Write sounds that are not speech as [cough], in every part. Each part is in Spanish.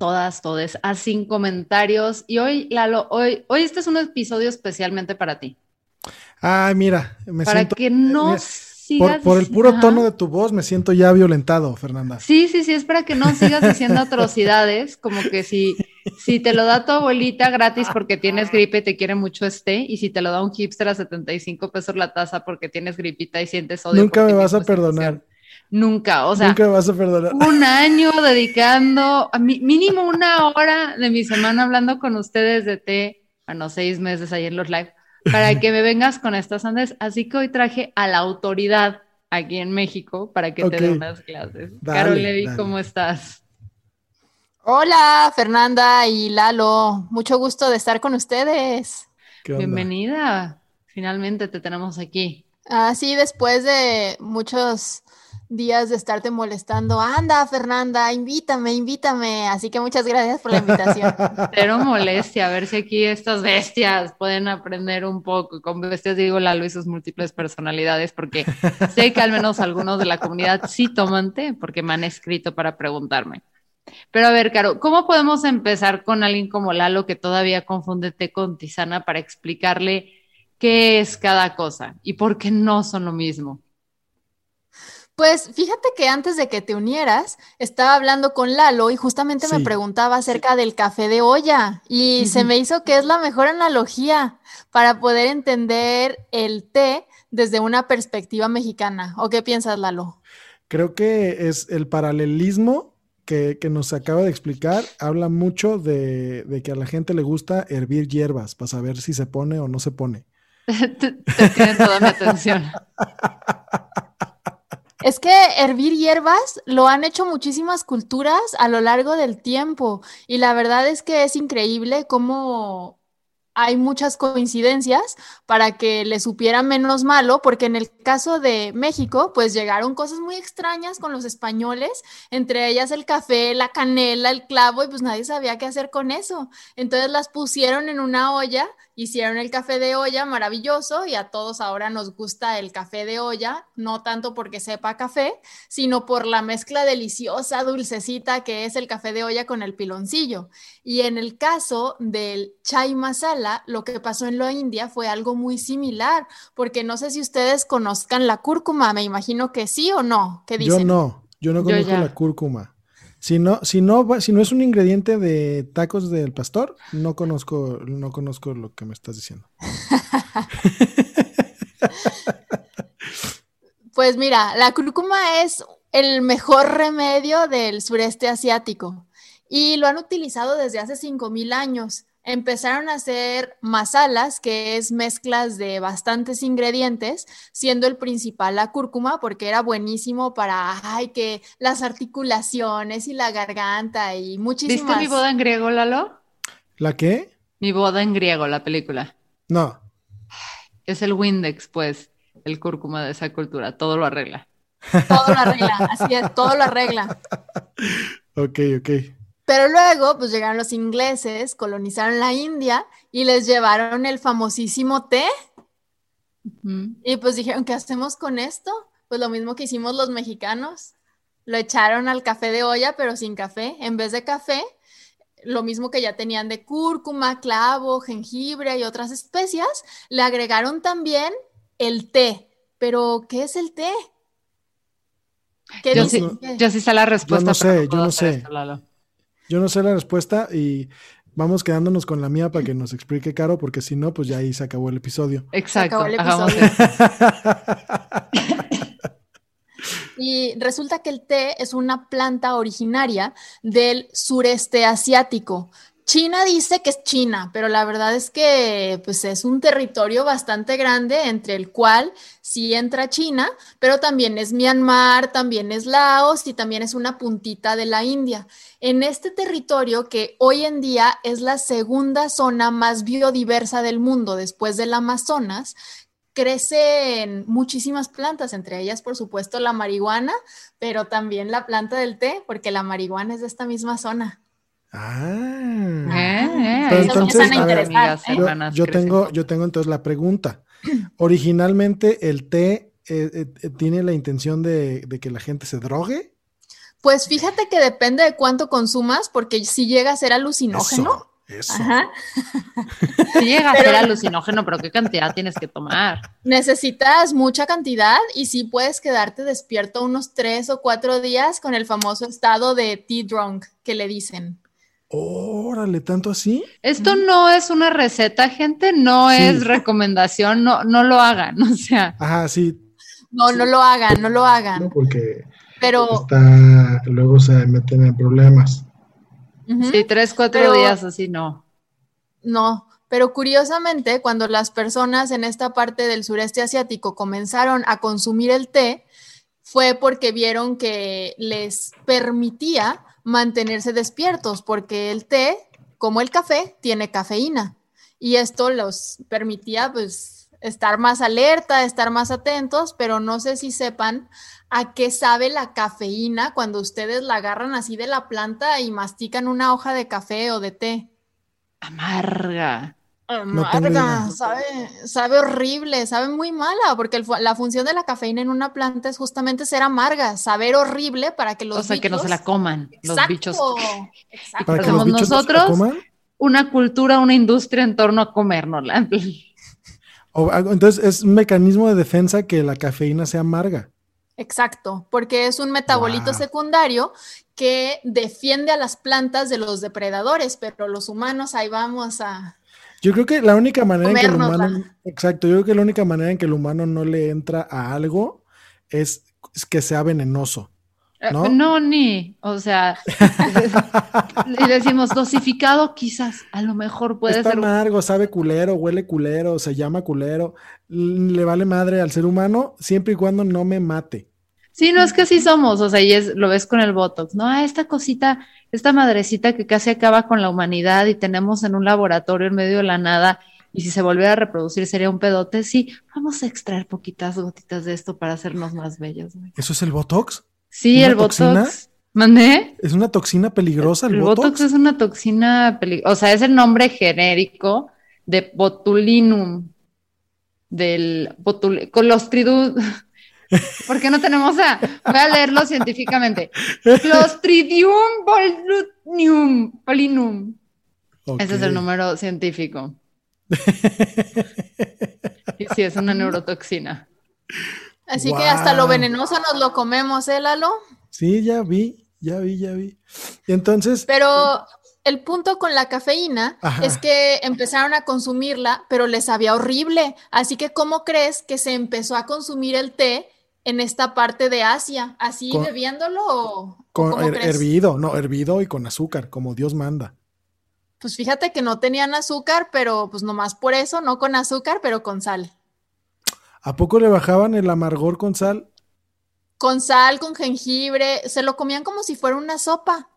todas, todes a Sin Comentarios. Y hoy, Lalo, hoy, hoy este es un episodio especialmente para ti. Ay, mira, me para que no sigas... Por, por el puro tono de tu voz me siento ya violentado, Fernanda. Sí, sí, sí, es para que no sigas diciendo [laughs] atrocidades, como que si, si te lo da tu abuelita gratis porque tienes gripe y te quiere mucho este, y si te lo da un hipster a 75 pesos la taza porque tienes gripita y sientes odio. Nunca me vas a perdonar. Nunca, o sea, Nunca vas a perdonar. un año dedicando a mínimo una hora de mi semana hablando con ustedes de té, bueno, seis meses ahí en los live, para que me vengas con estas andes. Así que hoy traje a la autoridad aquí en México para que te dé unas clases. Carol Levi, ¿cómo estás? Hola, Fernanda y Lalo. Mucho gusto de estar con ustedes. Bienvenida. Finalmente te tenemos aquí. Ah, sí, después de muchos días de estarte molestando. Anda, Fernanda, invítame, invítame. Así que muchas gracias por la invitación. [laughs] Pero molestia, a ver si aquí estas bestias pueden aprender un poco. Con bestias digo Lalo y sus múltiples personalidades, porque sé que al menos algunos de la comunidad sí toman té, porque me han escrito para preguntarme. Pero a ver, Caro, ¿cómo podemos empezar con alguien como Lalo que todavía confunde té con tisana para explicarle qué es cada cosa y por qué no son lo mismo? Pues fíjate que antes de que te unieras, estaba hablando con Lalo y justamente me preguntaba acerca del café de olla y se me hizo que es la mejor analogía para poder entender el té desde una perspectiva mexicana. ¿O qué piensas, Lalo? Creo que es el paralelismo que, nos acaba de explicar, habla mucho de, de, que a la gente le gusta hervir hierbas para saber si se pone o no se pone. [laughs] te, tiene toda mi atención. [laughs] Es que hervir hierbas lo han hecho muchísimas culturas a lo largo del tiempo y la verdad es que es increíble cómo hay muchas coincidencias para que le supiera menos malo, porque en el caso de México, pues llegaron cosas muy extrañas con los españoles, entre ellas el café, la canela, el clavo, y pues nadie sabía qué hacer con eso. Entonces las pusieron en una olla, hicieron el café de olla maravilloso y a todos ahora nos gusta el café de olla, no tanto porque sepa café, sino por la mezcla deliciosa, dulcecita que es el café de olla con el piloncillo. Y en el caso del chai masala, lo que pasó en la India fue algo muy similar, porque no sé si ustedes conozcan la cúrcuma, me imagino que sí o no. ¿Qué dicen? Yo no, yo no conozco la cúrcuma. Si no, si no, si no es un ingrediente de tacos del pastor, no conozco, no conozco lo que me estás diciendo. [laughs] pues mira, la cúrcuma es el mejor remedio del sureste asiático y lo han utilizado desde hace 5000 años. Empezaron a hacer masalas, que es mezclas de bastantes ingredientes, siendo el principal la cúrcuma, porque era buenísimo para, ay, que las articulaciones y la garganta y muchísimas. ¿Viste mi boda en griego, Lalo? ¿La qué? Mi boda en griego, la película. No. Es el Windex, pues, el cúrcuma de esa cultura, todo lo arregla. Todo lo arregla, así es, todo lo arregla. [laughs] ok, ok. Pero luego, pues llegaron los ingleses, colonizaron la India y les llevaron el famosísimo té. Y pues dijeron, ¿qué hacemos con esto? Pues lo mismo que hicimos los mexicanos. Lo echaron al café de olla, pero sin café. En vez de café, lo mismo que ya tenían de cúrcuma, clavo, jengibre y otras especias, le agregaron también el té. Pero, ¿qué es el té? ¿Qué yo, sí, yo sí sé la respuesta. Yo no sé, yo no sé. Yo no sé la respuesta y vamos quedándonos con la mía para que nos explique Caro, porque si no, pues ya ahí se acabó el episodio. Exacto. acabó el episodio. [laughs] Y resulta que el té es una planta originaria del sureste asiático. China dice que es China, pero la verdad es que pues, es un territorio bastante grande entre el cual sí entra China, pero también es Myanmar, también es Laos y también es una puntita de la India. En este territorio que hoy en día es la segunda zona más biodiversa del mundo después del Amazonas, crecen muchísimas plantas, entre ellas, por supuesto, la marihuana, pero también la planta del té, porque la marihuana es de esta misma zona. Ah. Eh, eh, Pero entonces, somos a ver, amigas, ¿eh? Yo, tengo, yo tengo entonces la pregunta. Originalmente el té eh, tiene la intención de, de que la gente se drogue. Pues fíjate que depende de cuánto consumas, porque si llega a ser alucinógeno. Eso, eso. Ajá. [laughs] Sí llega a ser alucinógeno, pero ¿qué cantidad tienes que tomar? Necesitas mucha cantidad y sí puedes quedarte despierto unos tres o cuatro días con el famoso estado de tea drunk que le dicen. Órale, tanto así. Esto no es una receta, gente, no Sí. es recomendación, no, no lo hagan, [laughs] o sea, Ajá, sí. No, no lo hagan, no lo hagan. porque Pero está, luego se meten en problemas. sí, tres, cuatro Pero- días así no. no. Pero curiosamente, cuando las personas en esta parte del sureste asiático comenzaron a consumir el té, fue porque vieron que les permitía mantenerse despiertos, porque el té, como el café, tiene cafeína. Y esto los permitía pues estar más alerta, estar más atentos, pero no sé si sepan a qué sabe la cafeína cuando ustedes la agarran así de la planta y mastican una hoja de café o de té. Amarga. Amarga, idea. sabe, sabe horrible, sabe muy mala, porque el la función de la cafeína en una planta es justamente ser amarga, saber horrible para que los o sea, que no se bichos- la coman los bichos. exacto. Para que los bichos no nosotros. coman. Una cultura, una industria en torno a comérnosla. [laughs] O algo- entonces es un mecanismo de defensa que la cafeína sea amarga. Exacto, porque es un metabolito Wow. secundario que defiende a las plantas de los depredadores, pero los humanos ahí vamos a... Yo creo que la única manera en que el humano, exacto, yo creo que la única manera en que el humano no le entra a algo es, es que sea venenoso. ¿No? ¿No? ni, o sea, [laughs] y decimos dosificado, quizás, a lo mejor puede Está ser. amargo, sabe culero, huele culero, se llama culero, le vale madre al ser humano siempre y cuando no me mate. Sí, no es que así somos, o sea, y es, lo ves con el Botox, ¿no? Ah, esta cosita, esta madrecita que casi acaba con la humanidad y tenemos en un laboratorio en medio de la nada, y si se volviera a reproducir sería un pedote. Sí, vamos a extraer poquitas gotitas de esto para hacernos más bellos. güey. ¿Eso es el Botox? Sí, ¿Una el toxina? Botox. ¿Mandé? ¿Es una toxina peligrosa el, El Botox? Botox es una toxina peligrosa, o sea, es el nombre genérico de botulinum, del botul Clostridium. ¿Por qué no tenemos a? Voy a leerlo científicamente. Clostridium botulinum. Polinum. Ese es el número científico. Y sí, es una neurotoxina. Así que hasta lo venenoso nos lo comemos, ¿eh, Lalo? Sí, ya vi, ya vi, ya vi. Entonces, Pero el punto con la cafeína Ajá. es que empezaron a consumirla, pero les sabía horrible. Así que, ¿cómo crees que se empezó a consumir el té en esta parte de Asia? ¿Así Con- bebiéndolo o, con cómo her- crees? hervido, no, hervido y con azúcar, como Dios manda. Pues fíjate que no tenían azúcar, pero pues nomás por eso, no con azúcar, pero con sal. ¿A poco le bajaban el amargor con sal? Con sal, con jengibre, se lo comían como si fuera una sopa.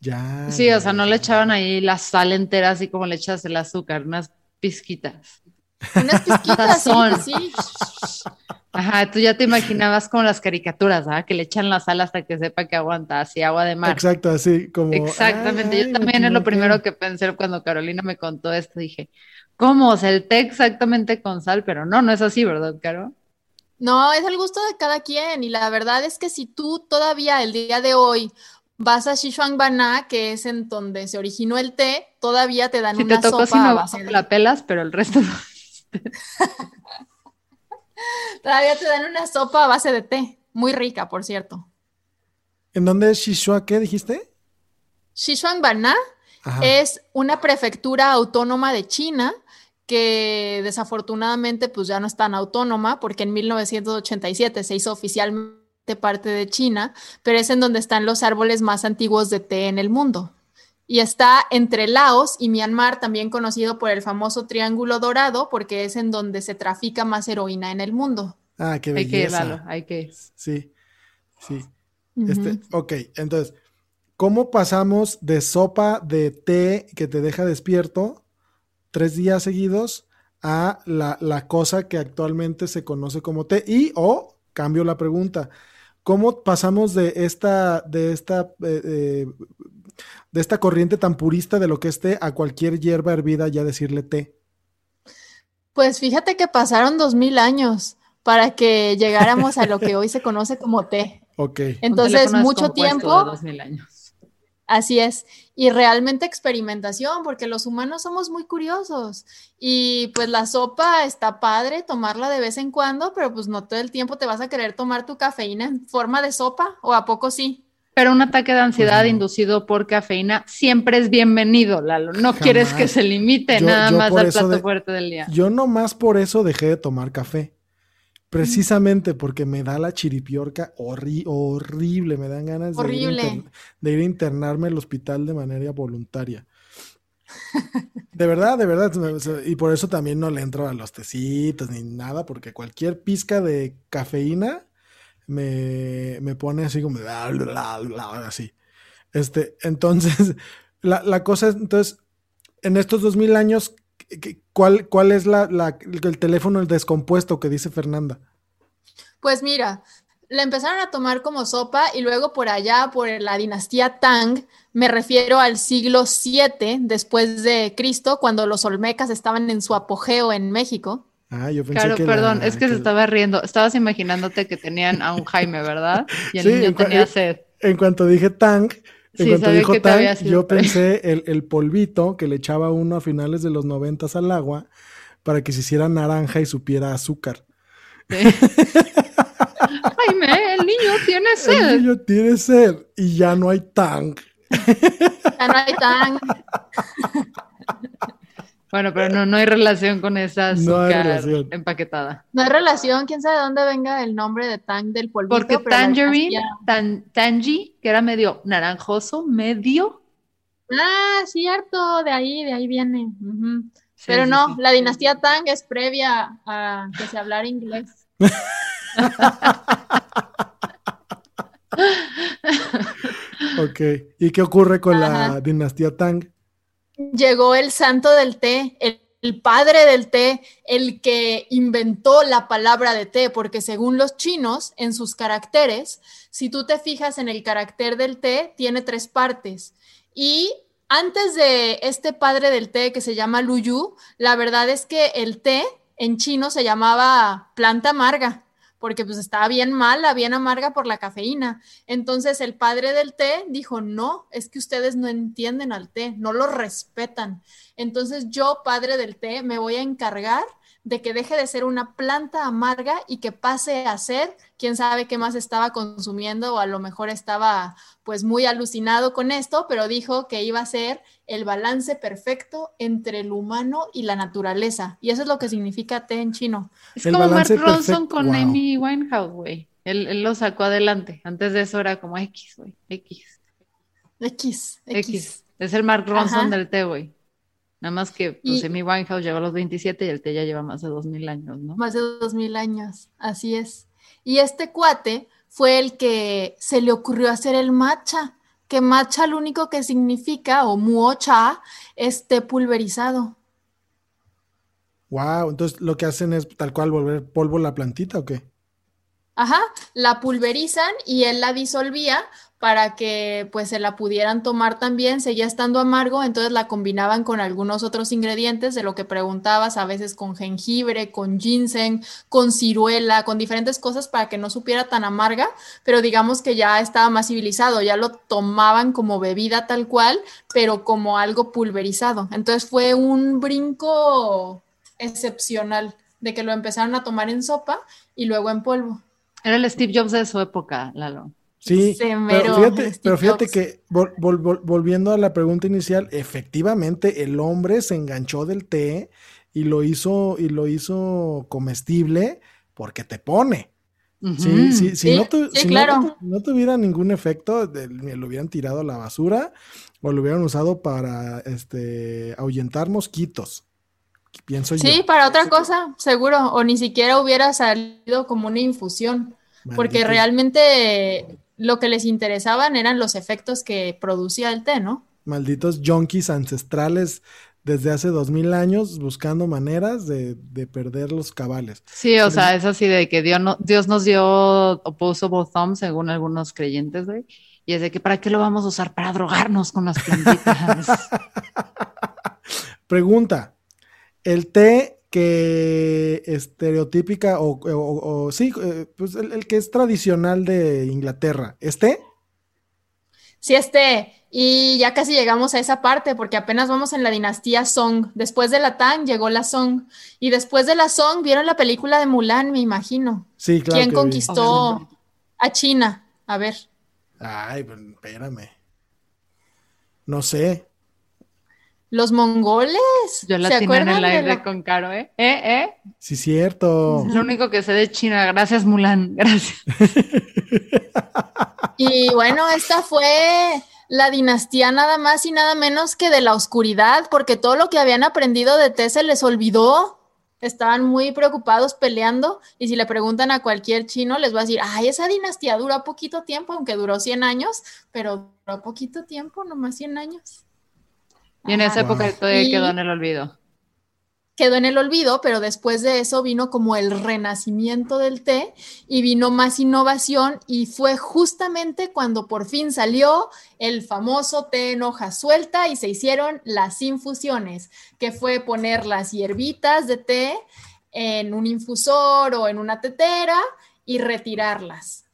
Ya. Sí, ya, o sea, no le echaban ahí la sal entera, así como le echas el azúcar, unas pizquitas. Unas pizquitas, sí. Ajá, tú ya te imaginabas como las caricaturas, ¿ah? Que le echan la sal hasta que sepa que aguanta, así agua de mar. Exacto, así como. Exactamente, ay, yo también es lo primero que pensé cuando Carolina me contó esto, dije, ¿cómo? O sea, el té exactamente con sal, pero no, no es así, ¿verdad, Caro? No, es el gusto de cada quien y la verdad es que si tú todavía el día de hoy vas a Sichuanbana, que es en donde se originó el té, todavía te dan Si te una tocó sopa a si base de- la pelas, pero el resto no. [laughs] todavía te dan una sopa a base de té, muy rica, por cierto. ¿En dónde es Shishua? ¿Qué dijiste? Sichuanbana es una prefectura autónoma de China que desafortunadamente pues ya no es tan autónoma porque en 1987 se hizo oficialmente parte de China, pero es en donde están los árboles más antiguos de té en el mundo. Y está entre Laos y Myanmar, también conocido por el famoso Triángulo Dorado, porque es en donde se trafica más heroína en el mundo. Ah, qué belleza. Hay que, hay que. Sí, sí. este, ok, entonces, ¿cómo pasamos de sopa de té que te deja despierto tres días seguidos a la, cosa que actualmente se conoce como té? Y, o, cambio la pregunta, ¿cómo pasamos de esta, de esta, eh, eh, de esta corriente tan purista de lo que es té a cualquier hierba hervida ya decirle té? Pues fíjate que pasaron dos mil años para que llegáramos a lo que hoy se conoce como té. [laughs] Ok. Entonces, mucho tiempo. Dos mil años. Así es. Y realmente experimentación, porque los humanos somos muy curiosos. Y pues la sopa está padre tomarla de vez en cuando, pero pues no todo el tiempo te vas a querer tomar tu cafeína en forma de sopa, o a poco sí. Pero un ataque de ansiedad inducido por cafeína siempre es bienvenido, Lalo. No quieres que se limite nada más al plato fuerte del día. Yo nomás por eso dejé de tomar café. Precisamente porque me da la chiripiorca horrible, me dan ganas de ir, de ir, a internarme al hospital de manera voluntaria. [laughs] De verdad, de verdad. Y por eso también no le entro a los tecitos ni nada, porque cualquier pizca de cafeína me, me pone así como así. Este, entonces, [laughs] la, la, cosa es, entonces, en estos dos mil años, ¿Cuál, cuál es la, el teléfono descompuesto que dice Fernanda? Pues mira, la empezaron a tomar como sopa y luego por allá, por la dinastía Tang, me refiero al siglo VII después de Cristo, cuando los olmecas estaban en su apogeo en México. Ah, yo pensé claro, perdón, es que, se estaba riendo. Estabas imaginándote que tenían a un Jaime, ¿verdad? Y el niño tenía sed. En cuanto dije Tang, en cuanto dijo Tang, yo pensé el, polvito que le echaba uno a finales de los noventas al agua para que se hiciera naranja y supiera azúcar. [laughs] Jaime, el niño tiene sed. El niño tiene sed y ya no hay Tang. Ya no hay Tang. [laughs] Bueno, pero no, no hay relación con esa azúcar empaquetada. No hay relación, quién sabe de dónde venga el nombre de Tang del polvito. Porque Tangerine, Tangy, que era medio naranjoso, medio. Ah, cierto, de ahí, de ahí viene. pero no, la dinastía Tang es previa a que se hablara inglés. [laughs] [laughs] ok, ¿y qué ocurre con la dinastía Tang? Llegó el santo del té, el, padre del té, el que inventó la palabra de té, porque según los chinos, en sus caracteres, si tú te fijas en el carácter del té, tiene tres partes. Y antes de este padre del té que se llama Luyu, la verdad es que el té en chino se llamaba planta amarga porque pues estaba bien mala, bien amarga por la cafeína. Entonces el padre del té dijo, no, es que ustedes no entienden al té, no lo respetan. Entonces yo, padre del té, me voy a encargar de que deje de ser una planta amarga y que pase a ser, quién sabe qué más estaba consumiendo o a lo mejor estaba pues muy alucinado con esto, pero dijo que iba a ser el balance perfecto entre el humano y la naturaleza. Y eso es lo que significa té en chino. Es como Mark Ronson con Amy Winehouse, güey. Él, lo sacó adelante. Antes de eso era como X, güey. X. X. X. Es el Mark Ronson del té, güey. Nada más que pues, Amy Winehouse llegó a los 27 y el té ya lleva más de 2000 años, ¿no? Más de 2000 años, así es. Y este cuate fue el que se le ocurrió hacer el matcha, que matcha lo único que significa, o muocha, es té pulverizado. Wow, entonces lo que hacen es tal cual volver polvo la plantita o qué? Ajá, la pulverizan y él la disolvía para que pues se la pudieran tomar también, seguía estando amargo, entonces la combinaban con algunos otros ingredientes de lo que preguntabas, a veces con jengibre, con ginseng, con ciruela, con diferentes cosas para que no supiera tan amarga, pero digamos que ya estaba más civilizado, ya lo tomaban como bebida tal cual, pero como algo pulverizado. Entonces fue un brinco excepcional de que lo empezaron a tomar en sopa y luego en polvo. Era el Steve Jobs de su época, Lalo. Sí, pero fíjate, pero fíjate que volviendo a la pregunta inicial, efectivamente el hombre se enganchó del té y lo hizo y lo hizo comestible porque te pone. Sí, sí, si, no, no, tuviera ningún efecto, lo hubieran tirado a la basura o lo hubieran usado para este ahuyentar mosquitos. Pienso sí, para otra cosa, seguro, o ni siquiera hubiera salido como una infusión, porque realmente lo que les interesaban eran los efectos que producía el té, ¿no? Malditos junkies ancestrales desde hace dos mil años buscando maneras de, perder los cabales. Sí, o sea, es así de que Dios, no, Dios nos dio opposable thumb, según algunos creyentes, güey. Y es de que, ¿para qué lo vamos a usar? Para drogarnos con las [laughs] plantitas. Pregunta, ¿el té que estereotípica o, sí, eh, pues el, que es tradicional de Inglaterra. ¿Este? Sí, este. Y ya casi llegamos a esa parte porque apenas vamos en la dinastía Song. Después de la Tang llegó la Song. Y después de la Song vieron la película de Mulan, me imagino. Sí, claro. ¿Quién conquistó a China? A ver. Ay, pues, espérame. No sé. Los mongoles. Yo la tenía en el aire con Caro, ¿eh? ¿Eh? ¿Eh? Sí, cierto. lo único que sé de China. Gracias, Mulan. Gracias. [laughs] y bueno, esta fue la dinastía nada más y nada menos que de la oscuridad, porque todo lo que habían aprendido de té se les olvidó. Estaban muy preocupados peleando y si le preguntan a cualquier chino les va a decir, ay, esa dinastía duró poquito tiempo, aunque duró 100 años, pero duró poquito tiempo, nomás 100 años. Y en esa época todavía quedó en el olvido. Quedó en el olvido, pero después de eso vino como el renacimiento del té y vino más innovación y fue justamente cuando por fin salió el famoso té en hoja suelta y se hicieron las infusiones, que fue poner las hierbitas de té en un infusor o en una tetera y retirarlas.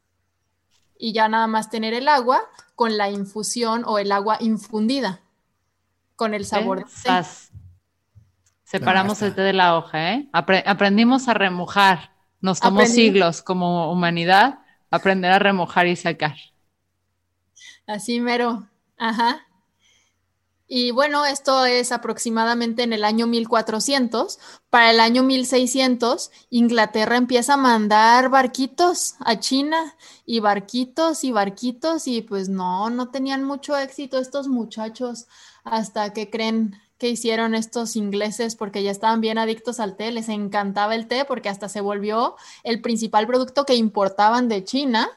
Y ya nada más tener el agua con la infusión o el agua infundida con el sabor. Separamos el té de la hoja, ¿eh? aprendimos a remojar. Nos tomó siglos como humanidad aprender a remojar y sacar. Así mero. Ajá. Y bueno, esto es aproximadamente en el año 1400. Para el año 1600, Inglaterra empieza a mandar barquitos a China y barquitos y barquitos y pues no, no tenían mucho éxito estos muchachos hasta que creen que hicieron estos ingleses porque ya estaban bien adictos al té, les encantaba el té porque hasta se volvió el principal producto que importaban de China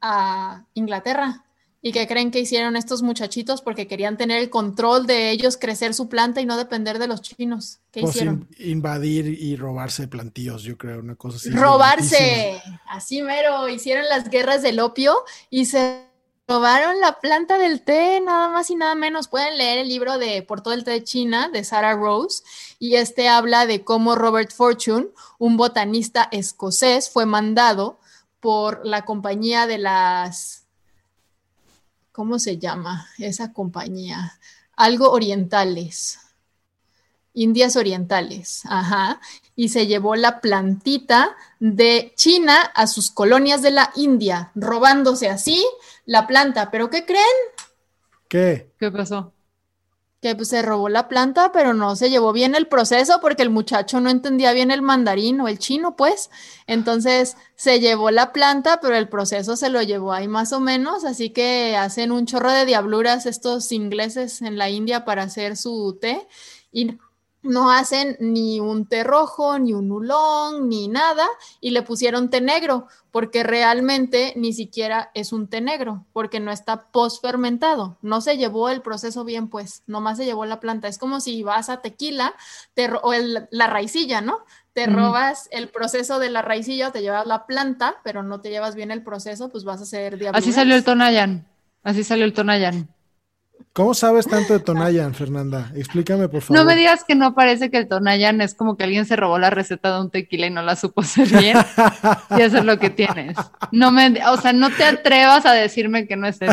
a Inglaterra. ¿Y que creen que hicieron estos muchachitos? Porque querían tener el control de ellos, crecer su planta y no depender de los chinos. ¿Qué pues hicieron? invadir y robarse plantíos, yo creo, una cosa así. Robarse, así mero. Hicieron las guerras del opio y se robaron la planta del té, nada más y nada menos. Pueden leer el libro de Por todo el té de China de Sarah Rose y este habla de cómo Robert Fortune, un botanista escocés, fue mandado por la compañía de las ¿cómo se llama esa compañía? Algo orientales. Indias Orientales, ajá, y se llevó la plantita de China a sus colonias de la India, robándose así la planta. ¿Pero qué creen? ¿Qué? ¿Qué pasó? que pues, se robó la planta, pero no se llevó bien el proceso porque el muchacho no entendía bien el mandarín o el chino, pues. Entonces se llevó la planta, pero el proceso se lo llevó ahí más o menos, así que hacen un chorro de diabluras estos ingleses en la India para hacer su té y no hacen ni un té rojo, ni un ulón, ni nada, y le pusieron té negro, porque realmente ni siquiera es un té negro, porque no está post-fermentado. No se llevó el proceso bien, pues, nomás se llevó la planta. Es como si vas a tequila te o la raicilla, ¿no? Te robas el proceso de la raicilla, te llevas la planta, pero no te llevas bien el proceso, pues vas a ser diablo. Así salió el Tonayan. Así salió el Tonayan. ¿Cómo sabes tanto de Tonayan, Fernanda? Explícame, por favor. No me digas que no parece que el Tonayan es como que alguien se robó la receta de un tequila y no la supo hacer bien. y eso es lo que tienes. No me, o sea, no te atrevas a decirme que no es eso. [laughs]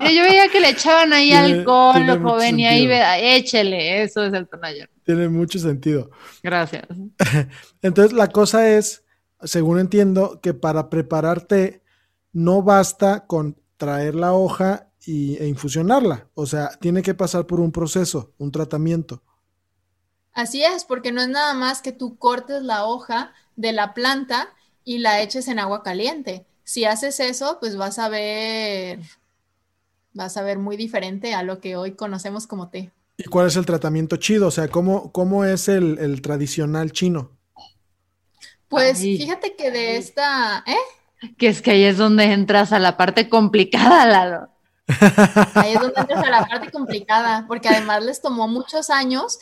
yo veía que le echaban ahí alcohol, lo joven, y ahí échele, eso es el Tonayan. Tiene mucho sentido. Gracias. [laughs] Entonces, la cosa es, según entiendo, que para prepararte no basta con traer la hoja y, e infusionarla. O sea, tiene que pasar por un proceso, un tratamiento. Así es, porque no es nada más que tú cortes la hoja de la planta y la eches en agua caliente. Si haces eso, pues vas a ver, vas a ver muy diferente a lo que hoy conocemos como té. ¿Y cuál es el tratamiento chido? O sea, ¿cómo, cómo es el, tradicional chino? Pues fíjate que de esta, ¿eh? Que es que ahí es donde entras a la parte complicada, Lalo. Ahí es donde entras a la parte complicada, porque además les tomó muchos años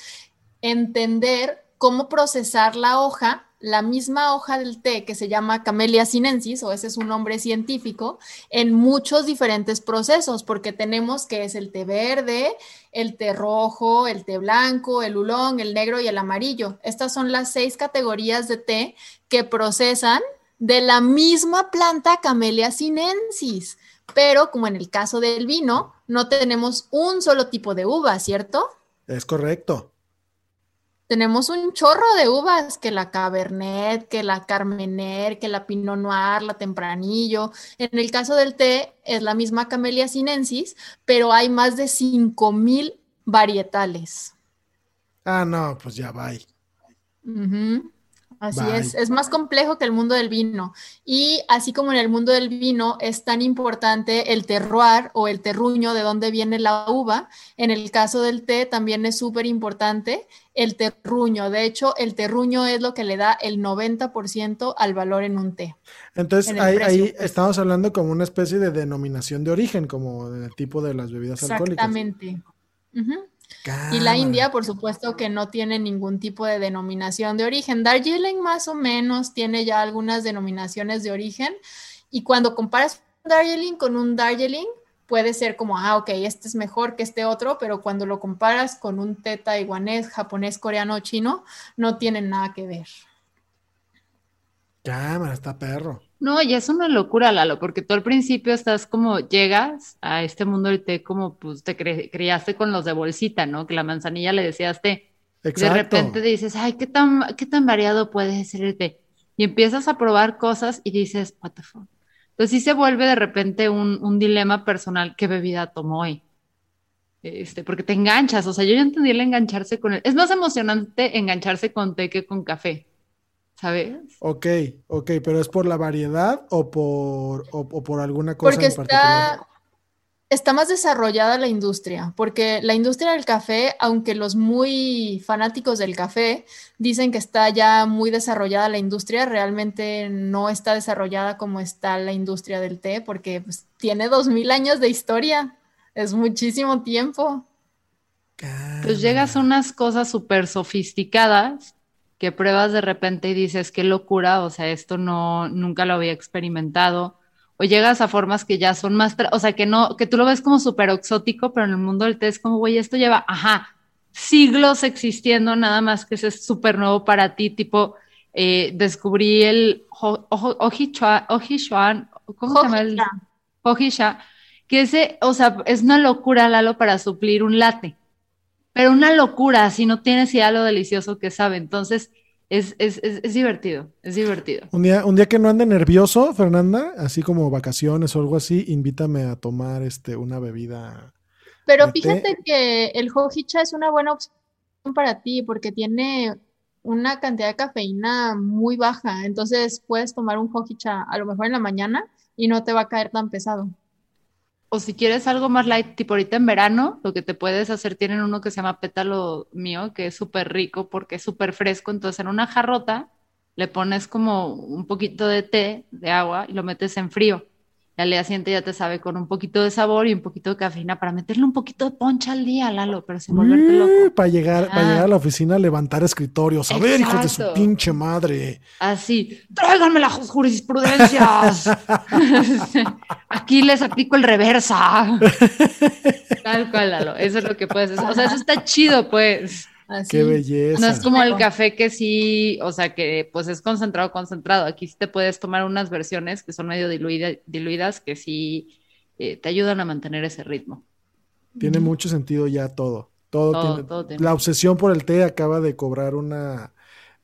entender cómo procesar la hoja, la misma hoja del té que se llama Camellia sinensis, o ese es un nombre científico, en muchos diferentes procesos, porque tenemos que es el té verde, el té rojo, el té blanco, el ulón, el negro y el amarillo. Estas son las seis categorías de té que procesan de la misma planta Camellia sinensis. Pero como en el caso del vino, no tenemos un solo tipo de uva, ¿cierto? Es correcto tenemos un chorro de uvas, que la Cabernet, que la Carmener, que la Pinot Noir, la Tempranillo. En el caso del té es la misma Camellia sinensis, pero hay más de 5000 varietales. Ah, no, pues ya va. Así es, es más complejo que el mundo del vino. Y así como en el mundo del vino es tan importante el terroir o el terruño de dónde viene la uva, en el caso del té también es súper importante el terruño. De hecho, el terruño es lo que le da el 90% al valor en un té. Entonces, ahí, estamos hablando como una especie de denominación de origen, como del tipo de las bebidas alcohólicas. Exactamente. Y la India, por supuesto, que no tiene ningún tipo de denominación de origen. Darjeeling más o menos tiene ya algunas denominaciones de origen. Y cuando comparas Darjeeling con un Darjeeling, puede ser como, ah, ok, este es mejor que este otro, pero cuando lo comparas con un té taiwanés, japonés, coreano, chino, no tienen nada que ver. Cámara, está perro. No, y es una locura, Lalo, porque tú al principio estás como, llegas a este mundo del té como, pues, te criaste con los de bolsita, ¿no? Que la manzanilla le decías té. Exacto. De repente dices, ay, ¿qué tan, qué tan variado puede ser el té? Y empiezas a probar cosas y dices, what the fuck. Entonces sí se vuelve de repente un, un dilema personal, ¿qué bebida tomó hoy? Este, porque te enganchas, o sea, yo ya entendí el engancharse con él. Es más emocionante engancharse con té que con café. ¿Sabes? Ok, ok, pero ¿es por la variedad o por, o, por alguna cosa porque en particular? Está, está más desarrollada la industria, porque la industria del café, aunque los muy fanáticos del café dicen que está ya muy desarrollada la industria, realmente no está desarrollada como está la industria del té, porque pues, tiene dos mil años de historia, es muchísimo tiempo. Pues llegas a unas cosas súper sofisticadas que pruebas de repente y dices, qué locura, o sea, esto no, nunca lo había experimentado. O llegas a formas que ya son más, o sea, que no, que tú lo ves como súper exótico, pero en el mundo del té es como, güey, esto lleva, ajá, siglos existiendo, nada más que eso es súper nuevo para ti, tipo, eh, descubrí el Ojichuan, ¿cómo se llama el? Ojisha, que ese, o sea, es una locura, Lalo, para suplir un latte pero una locura si no tienes idea lo delicioso que sabe. Entonces, es, es, es, divertido, es divertido. Un día, un día que no ande nervioso, Fernanda, así como vacaciones o algo así, invítame a tomar este, una bebida. Pero fíjate que el hojicha es una buena opción para ti porque tiene una cantidad de cafeína muy baja. Entonces puedes tomar un hojicha a lo mejor en la mañana y no te va a caer tan pesado. O si quieres algo más light, tipo ahorita en verano, lo que te puedes hacer, tienen uno que se llama pétalo mío, que es súper rico porque es súper fresco. Entonces en una jarrota le pones como un poquito de té, de agua y lo metes en frío al día siguiente ya te sabe con un poquito de sabor y un poquito de cafeína para meterle un poquito de poncha al día, Lalo, pero sin volverte loco. Para llegar, para llegar a la oficina a levantar escritorios. A ver, hijos de su pinche madre. Así, tráiganme las jurisprudencias. [laughs] Aquí les aplico el reversa. [laughs] Tal cual, Lalo. Eso es lo que puedes hacer. O sea, eso está chido, pues. Qué belleza. No es como el café que sí, o sea, que pues es concentrado, concentrado. Aquí sí te puedes tomar unas versiones que son medio diluidas que sí eh, te ayudan a mantener ese ritmo. Tiene mucho sentido ya todo. Todo, La obsesión por el té acaba de cobrar una,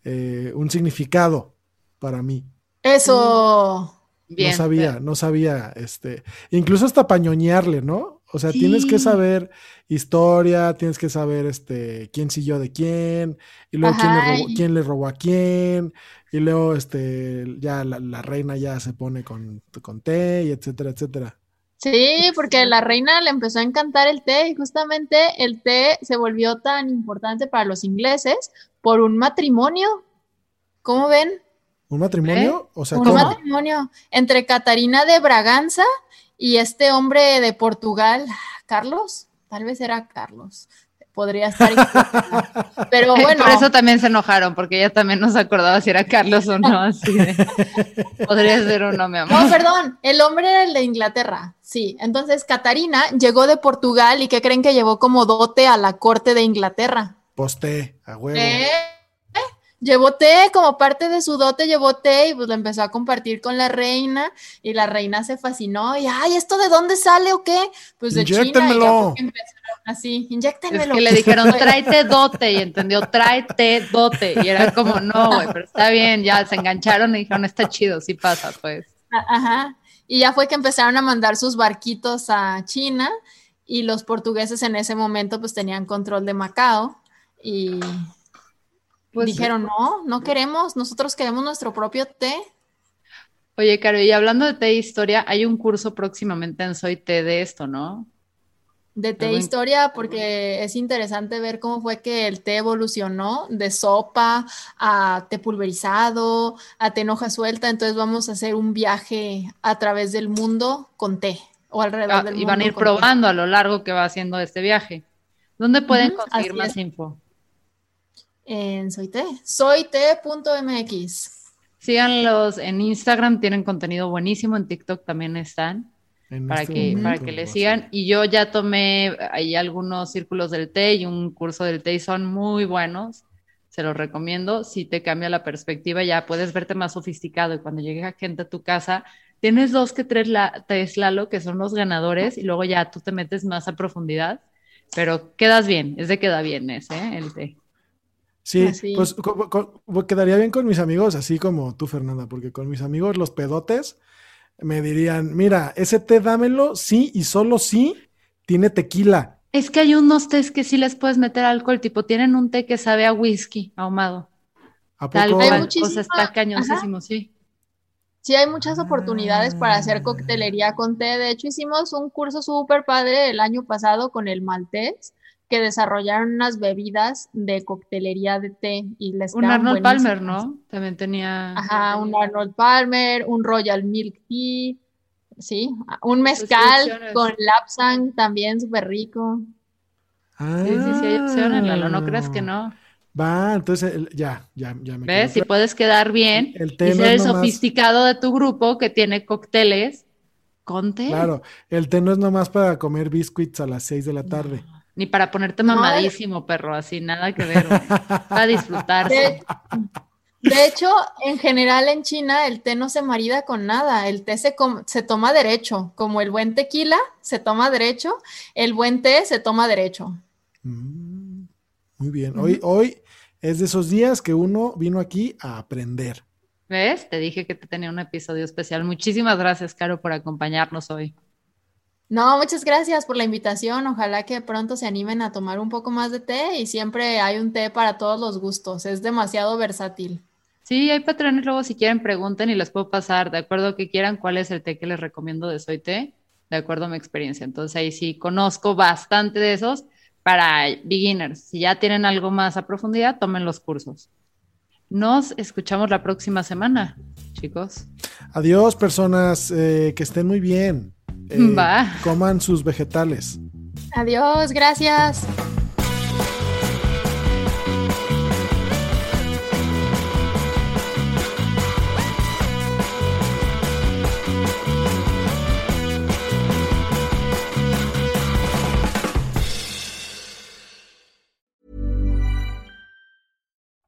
eh, un significado para mí. Eso. no sabía, no sabía, este, incluso hasta pañoñarle, ¿no? O sea, tienes que saber historia, tienes que saber este quién siguió de quién, y luego quién le, robó, quién le, robó, a quién, y luego este ya la, reina ya se pone con, con té, y etcétera, etcétera. Sí, porque la reina le empezó a encantar el té y justamente el té se volvió tan importante para los ingleses por un matrimonio. ¿Cómo ven? ¿Un matrimonio? O sea, un matrimonio entre Catarina de Braganza y este hombre de Portugal, Carlos, tal vez era Carlos, podría estar. Pero [laughs] bueno. Por eso también se enojaron, porque ella también no se acordaba si era Carlos o no. Así [laughs] podría ser uno, mi amor. No, perdón, el hombre era el de Inglaterra. Sí, entonces Catarina llegó de Portugal y ¿qué creen que llevó como dote a la corte de Inglaterra? Poste, a huevo. ¿Eh? Llevó té, como parte de su dote llevó té y pues lo empezó a compartir con la reina y la reina se fascinó y, ay, ¿esto de dónde sale o qué? Pues de China. Y así, inyectenmelo. Es que le dijeron, [laughs] tráete dote y entendió, tráete dote y era como, no, güey, pero está bien, ya se engancharon y dijeron, está chido, sí pasa, pues. Ajá. Y ya fue que empezaron a mandar sus barquitos a China y los portugueses en ese momento pues tenían control de Macao y pues dijeron, no, no queremos, nosotros queremos nuestro propio té. Oye, Caro, y hablando de té e historia, hay un curso próximamente en Soy Té de esto, ¿no? De té e historia, porque es interesante ver cómo fue que el té evolucionó de sopa a té pulverizado, a té en hoja suelta. Entonces vamos a hacer un viaje a través del mundo con té o alrededor ah, del mundo. Y van a ir probando a lo largo que va haciendo este viaje. ¿Dónde pueden conseguir más info? En Soyte, soyte.mx. Síganlos en Instagram, tienen contenido buenísimo, en TikTok también están. para este que, para que le sigan. Y yo ya tomé ahí algunos círculos del té y un curso del té y son muy buenos. Se los recomiendo. Si te cambia la perspectiva, ya puedes verte más sofisticado. Y cuando llegue gente a tu casa, tienes dos que tres la, Lalo, que son los ganadores, y luego ya tú te metes más a profundidad. Pero quedas bien, es de queda bien ese, ¿eh? el té. Sí, pues quedaría bien con mis amigos, así como tú, Fernanda, porque con mis amigos los pedotes me dirían, mira, ese té dámelo, sí y solo sí tiene tequila. Es que hay unos tés que sí les puedes meter alcohol, tipo, tienen un té que sabe a whisky ahumado. ¿A poco? Tal cual, o sea, está cañosísimo, sí. Sí, hay muchas oportunidades para hacer coctelería con té. De hecho, hicimos un curso súper padre el año pasado con el maltés que desarrollaron unas bebidas de coctelería de té y les Un Arnold Palmer, ¿no? También tenía. Ajá, un Arnold Palmer, un Royal Milk Tea, sí, un mezcal con lapsang también súper rico. Ah, sí, sí, sí, hay opciones, Lalo, no creas que no. Va, entonces ya, ya, ya me ¿Ves? Si puedes quedar bien el té y ser el sofisticado de tu grupo que tiene cócteles con té. Claro, el té no es nomás para comer biscuits a las 6 de la tarde. Ni para ponerte mamadísimo, perro, así, nada que ver. Para disfrutarse. De, hecho, en general en China el té no se marida con nada, el té se, se toma derecho, como el buen tequila se toma derecho, el buen té se toma derecho. Mm, muy bien, hoy, hoy es de esos días que uno vino aquí a aprender. ¿Ves? Te dije que te tenía un episodio especial. Muchísimas gracias, Caro, por acompañarnos hoy. No, muchas gracias por la invitación. Ojalá que pronto se animen a tomar un poco más de té y siempre hay un té para todos los gustos. Es demasiado versátil. Sí, hay patrones luego si quieren pregunten y les puedo pasar de acuerdo a que quieran cuál es el té que les recomiendo de Soy Té, de acuerdo a mi experiencia. Entonces ahí sí conozco bastante de esos para beginners. Si ya tienen algo más a profundidad, tomen los cursos. Nos escuchamos la próxima semana, chicos. Adiós, personas, eh, que estén muy bien. Eh, coman sus vegetales. Adiós, gracias.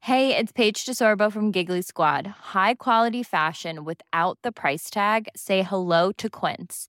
Hey, it's Paige DeSorbo from Giggly Squad. High quality fashion without the price tag. Say hello to Quince.